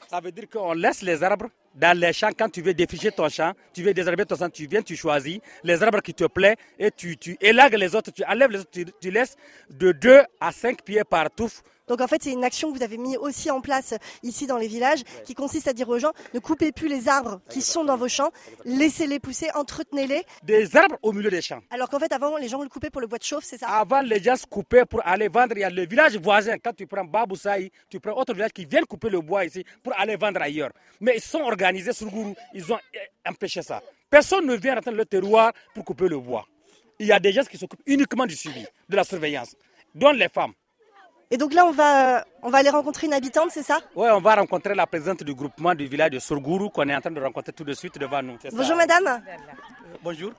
Ça veut dire qu'on laisse les arbres dans les champs. Quand tu veux défricher ton champ, tu veux désherber ton champ, tu viens, tu choisis les arbres qui te plaisent et tu, tu élagues les autres, tu enlèves les autres, tu, tu laisses de 2 à 5 pieds par touffe. Donc en fait, c'est une action que vous avez mis aussi en place ici dans les villages, qui consiste à dire aux gens ne coupez plus les arbres qui sont dans vos champs, laissez-les pousser, entretenez-les. Des arbres au milieu des champs. Alors qu'en fait, avant, les gens le coupaient pour le bois de chauffe, c'est ça? Avant, les gens se coupaient pour aller vendre. Il y a le village voisin. Quand tu prends Baboussaï, tu prends autre village qui viennent couper le bois ici pour aller vendre ailleurs. Mais ils sont organisés sur Gourou. Ils ont eh, empêché ça. Personne ne vient atteindre le terroir pour couper le bois. Il y a des gens qui s'occupent uniquement du suivi, de la surveillance, dont les femmes. Et donc là, on va, on va aller rencontrer une habitante, c'est ça? Oui, on va rencontrer la présidente du groupement du village de Surgourou qu'on est en train de rencontrer tout de suite devant nous. Ça. Bonjour madame. Bonjour.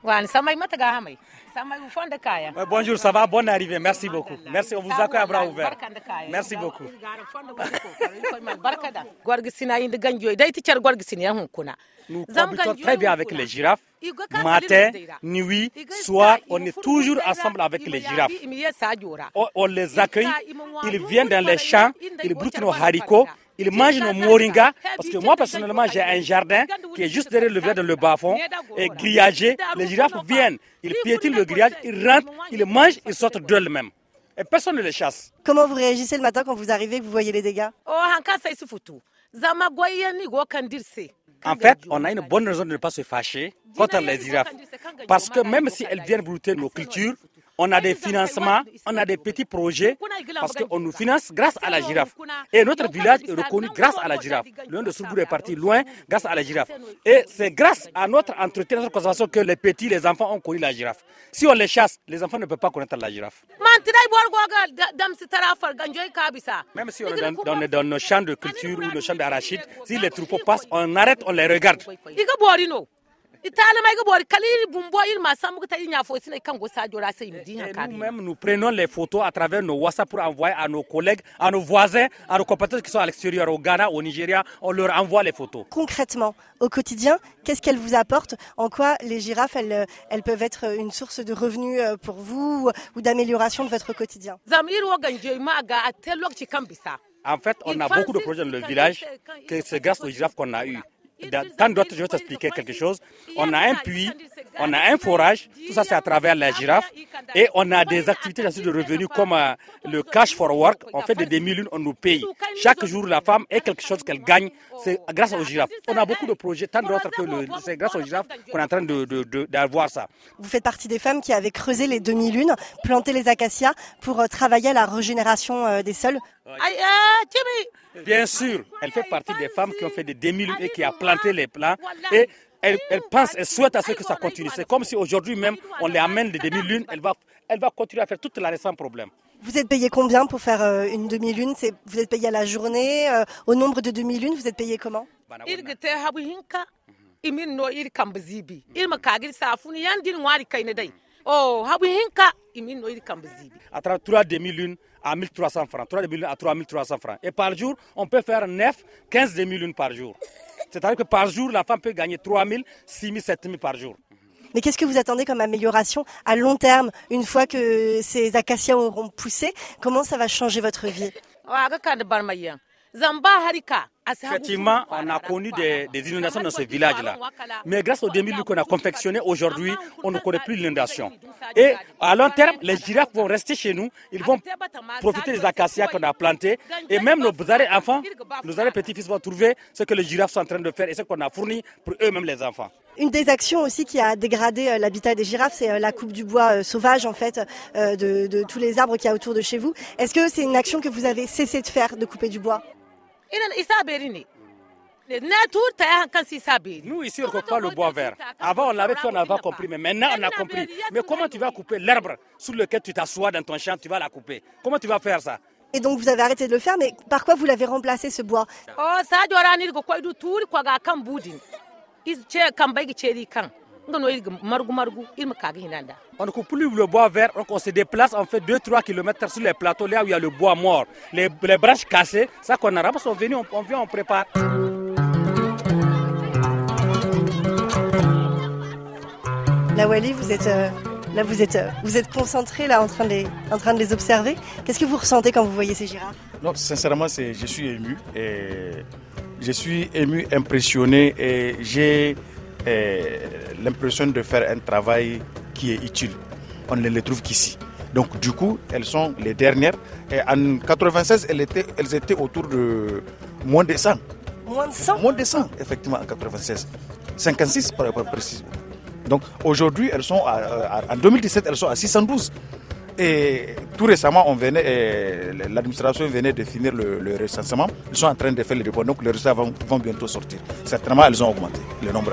Kaya. Ouais, bonjour, ça va? Bonne arrivée. Merci beaucoup. Merci, on vous accueille à bras ouverts. Merci beaucoup. Nous cohabitons très bien avec les girafes. Matin, nuit, soir, on est toujours ensemble avec les girafes. On, on les accueille, ils viennent dans les champs, ils broutent nos haricots, ils mangent nos moringas. Parce que moi, personnellement, j'ai un jardin qui est juste derrière le village dans le bas-fond, et grillagé. Les girafes viennent, ils piétinent le grillage, ils rentrent, ils mangent, ils sortent d'eux-mêmes. Et personne ne les chasse. Comment vous réagissez le matin quand vous arrivez, que vous voyez les dégâts? En fait, on a une bonne raison de ne pas se fâcher contre les girafes. Parce que même si elles viennent brouter nos cultures, on a des financements, on a des petits projets, parce qu'on nous finance grâce à la girafe. Et notre village est reconnu grâce à la girafe. Le de Sourgour est parti loin grâce à la girafe. Et c'est grâce à notre entretien, notre conservation que les petits, les enfants ont connu la girafe. Si on les chasse, les enfants ne peuvent pas connaître la girafe. Même si on est dans, dans- dans nos champs de culture ou nos champs d'arachide, si les troupeaux passent, on arrête, on les regarde. Nous-mêmes, nous prenons les photos à travers nos WhatsApp pour envoyer à nos collègues, à nos voisins, à nos compatriotes qui sont à l'extérieur, au Ghana, au Nigeria. On leur envoie les photos. Concrètement, au quotidien, qu'est-ce qu'elles vous apportent? En quoi les girafes, elles, elles peuvent être une source de revenus euh, pour vous ou d'amélioration de votre quotidien? En fait, on a beaucoup de projets dans le village, que c'est grâce aux girafes qu'on a eu. Dans d'autres, je vais t'expliquer quelque chose. On a un puits, on a un forage, tout ça c'est à travers la girafe. Et on a des activités de revenus comme euh, le cash for work. On fait des demi-lunes, on nous paye. Chaque jour, la femme a quelque chose qu'elle gagne, c'est grâce aux girafes. On a beaucoup de projets, tant d'autres que c'est grâce aux girafes qu'on est en train de- de- de- d'avoir ça. Vous faites partie des femmes qui avaient creusé les demi-lunes, planté les acacias pour euh, travailler à la régénération euh, des sols. Bien sûr, elle fait partie des femmes qui ont fait des demi-lunes et qui a planté les plants. Et elle, elle pense, elle souhaite à ce que ça continue. C'est comme si aujourd'hui même, on les amène des demi-lunes, elle va, elle va continuer à faire toute l'année sans problème. Vous êtes payé combien pour faire euh, une demi-lune? Vous êtes payé à la journée, euh, au nombre de demi-lunes, vous êtes payé comment? Oh À travers trois demi-lunes à 1300 francs, trois demi-lunes à 3300 francs. Et par jour, on peut faire 9, 15 demi-lunes par jour. C'est-à-dire que par jour, la femme peut gagner 3000, 6000, 7000 par jour. Mais qu'est-ce que vous attendez comme amélioration à long terme, une fois que ces acacias auront poussé? Comment ça va changer votre vie? Effectivement, on a connu des, des inondations dans ce village-là. Mais grâce aux demi-lunes qu'on a confectionnées aujourd'hui, on ne connaît plus l'inondation. Et à long terme, les girafes vont rester chez nous. Ils vont profiter des acacias qu'on a plantés. Et même nos arrêts enfants, nos arrêts petits-fils vont trouver ce que les girafes sont en train de faire et ce qu'on a fourni pour eux-mêmes les enfants. Une des actions aussi qui a dégradé euh, l'habitat des girafes, c'est euh, la coupe du bois euh, sauvage en fait de, de tous les arbres qu'il y a autour de chez vous. Est-ce que c'est une action que vous avez cessé de faire, de couper du bois? Nous, ici, on ne coupe pas le bois vert. Avant, on l'avait fait, on n'avait pas. compris. Mais maintenant, on a compris. Mais comment tu vas couper l'herbe sur lequel tu t'assois dans ton champ? Tu vas la couper. Comment tu vas faire ça? Et donc vous avez arrêté de le faire, mais par quoi vous l'avez remplacé ce bois? Oh sa On ne coupe plus le bois vert, donc on se déplace, on fait 2-3 km sur les plateaux, là où il y a le bois mort, les, les branches cassées, ça qu'on a ramassé, on vient, on, on vient, on prépare. La Wally, vous êtes euh, là, vous êtes, euh, vous êtes concentré là en train de les, en train de les observer. Qu'est-ce que vous ressentez quand vous voyez ces girafes? Non, sincèrement, c'est, je suis ému. Et je suis ému, impressionné et j'ai l'impression de faire un travail qui est utile. On ne les trouve qu'ici. Donc du coup, elles sont les dernières. Et en 96, elles étaient, elles étaient autour de moins de 100. Moins de 100 Moins de 100, effectivement, en 96. 56 pour être précis. Donc aujourd'hui, elles sont à- à- en 2017, elles sont à 612. Et tout récemment, on venait, l'administration venait de finir le, recensement. Ils sont en train de faire le report, donc les résultats vont, bientôt sortir. Certainement, elles ont augmenté. Le nombre.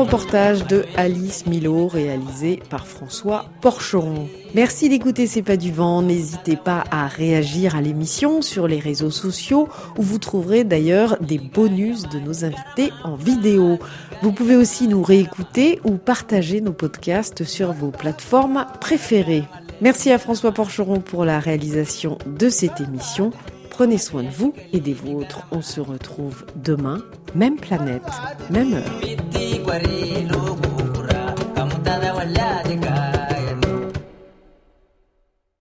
Reportage de Alice Milo réalisé par François Porcheron. Merci d'écouter C'est pas du vent. N'hésitez pas à réagir à l'émission sur les réseaux sociaux où vous trouverez d'ailleurs des bonus de nos invités en vidéo. Vous pouvez aussi nous réécouter ou partager nos podcasts sur vos plateformes préférées. Merci à François Porcheron pour la réalisation de cette émission. Prenez soin de vous et des vôtres. On se retrouve demain, même planète, même heure.